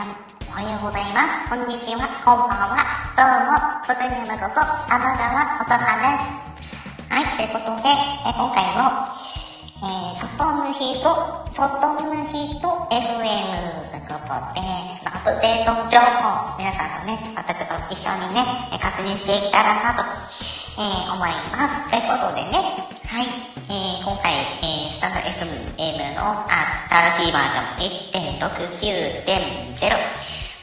おはようございます。こんにちは、こんばんは。どうも、ことにやまこと、天川音羽です。はい、ということで、え今回も、えー、外の日と、外の日と FM ということで、アップデート情報、皆さんとね、私と一緒にね、確認していけたらなと、えー、思います。ということでね、はい、えー、今回、えー、スタンド FM の新しいバージョン1.69.0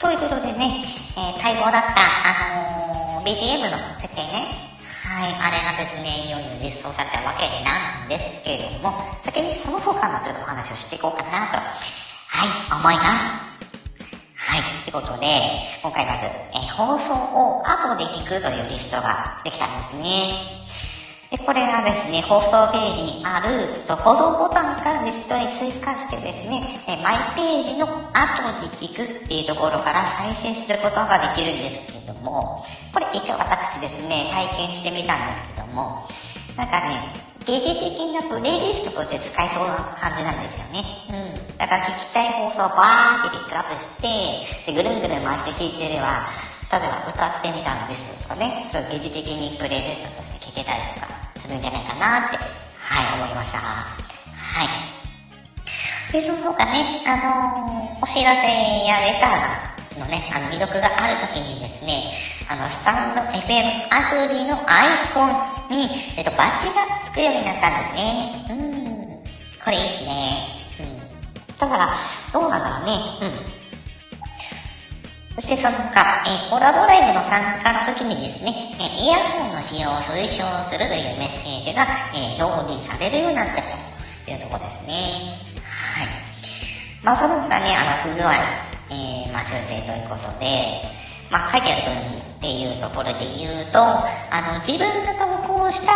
ということでね、えー、待望だった、あのー、BGM の設定ね。はい、あれがですね、いよいよ実装されたわけなんですけれども、先にその他のちょっとお話をしていこうかなと、はい、思います。はい、ということで、今回まず、えー、放送を後で聞くというリストができたんですね。で、これがですね、放送ページにある保存ボタンからリストに追加してですね、マイページの後に聞くっていうところから再生することができるんですけれども、これ一回私ですね、体験してみたんですけども、なんかね、疑似的なプレイリストとして使えそうな感じなんですよね。うん。だから聞きたい放送をバーってピックアップして、で、ぐるんぐるん回して聞いてれば、例えば歌ってみたんですとかね、ちょっと疑似的にプレイリストとして聞けたりとか、するんじゃないかなって、はい、思いました。はい。で、その他ね、あのー、お知らせやレターのね、あの、未読があるときにですね、あの、スタンド FM アプリのアイコンに、えっと、バッジがつくようになったんですね。うん。これいいですね。うん。だから、どうなんだろうね。うん。そしてその他、えー、コラボライブの参加の時にですね、えー、イヤホンの使用を推奨するというメッセージが、えー、表示されるようになったというところですね。はい。まあその他ね、あの、不具合、えー、まあ修正ということで、まあ書いてある文っていうところで言うと、あの、自分が投稿した、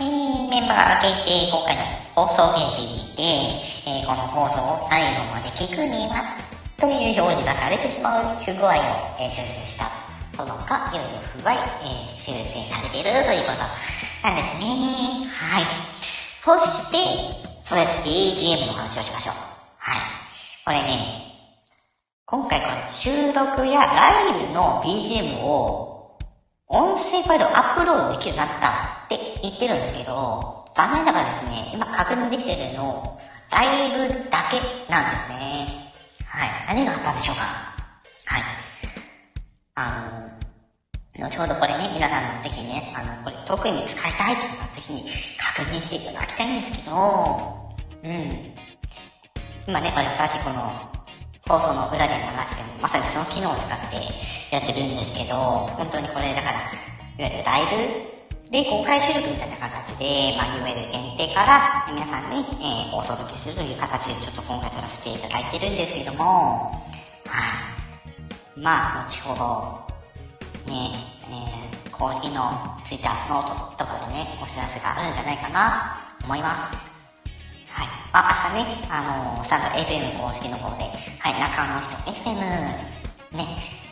えー、メンバー限定今回の放送ページで、えー、この放送を最後まで聞くには、という表示がされてしまう不具合を、えー、修正した。そのか、いろいろ不具合、えー、修正されているということなんですね。はい。そして、そうです。BGM の話をしましょう。はい。これね、今回この収録やライブの BGM を音声ファイルをアップロードできるようになったって言ってるんですけど、残念ながらですね、今確認できてるの、ライブだけなんですね。何があったんでしょうか？はい。あの、後ほどこれね、皆さんぜひね、あの、これ特に使いたいというのはぜひ確認していただきたいんですけど、うん。今ね、これ私この放送の裏で流しても、まさにその機能を使ってやってるんですけど、本当にこれだから、いわゆるライブで公開収録みたいな形で、まあ、UL 限定から皆さんに、えー、お届けするという形でちょっと今回撮らせていただいてるんですけども、はい。まあ、後ほど、ね、えー、公式の Twitter ノートとかでね、お知らせがあるんじゃないかな、思います。はい。まあ、明日ね、あのー、スタンド FM 公式の方で、はい、中の人 FM、ね、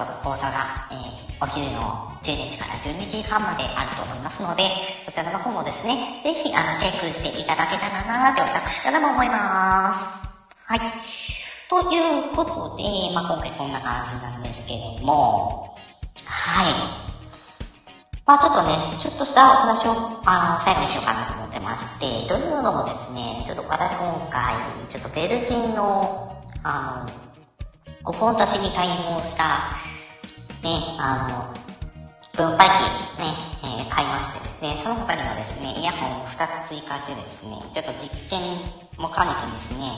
放送が、えー、お昼の12時から12時半まであると思いますので、そちらの方もですね、ぜひ、あの、チェックしていただけたらなーって私からも思います。はい。ということで、まあ、今回こんな感じなんですけれども、はい。まあちょっとね、ちょっとしたお話を、あの、最後にしようかなと思ってまして、というのもですね、ちょっと私今回、ちょっとベルティンの、あの、5本足しに対応した、あの、分配器ね、えー、買いましてですね、その他にもですね、イヤホンを2つ追加してですね、ちょっと実験も兼ねてですね、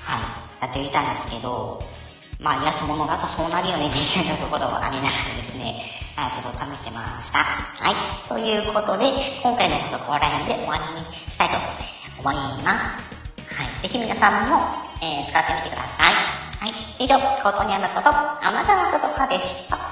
はい、やってみたんですけど、まあ、安物だとそうなるよね、みたいなところはありながらですね、はい、ちょっと試してました。はい、ということで、今回のことここら辺で終わりにしたいと思います。はい、ぜひ皆さんも、えー、使ってみてください。はい。以上、ことにゃむこと、あなたのことかでした。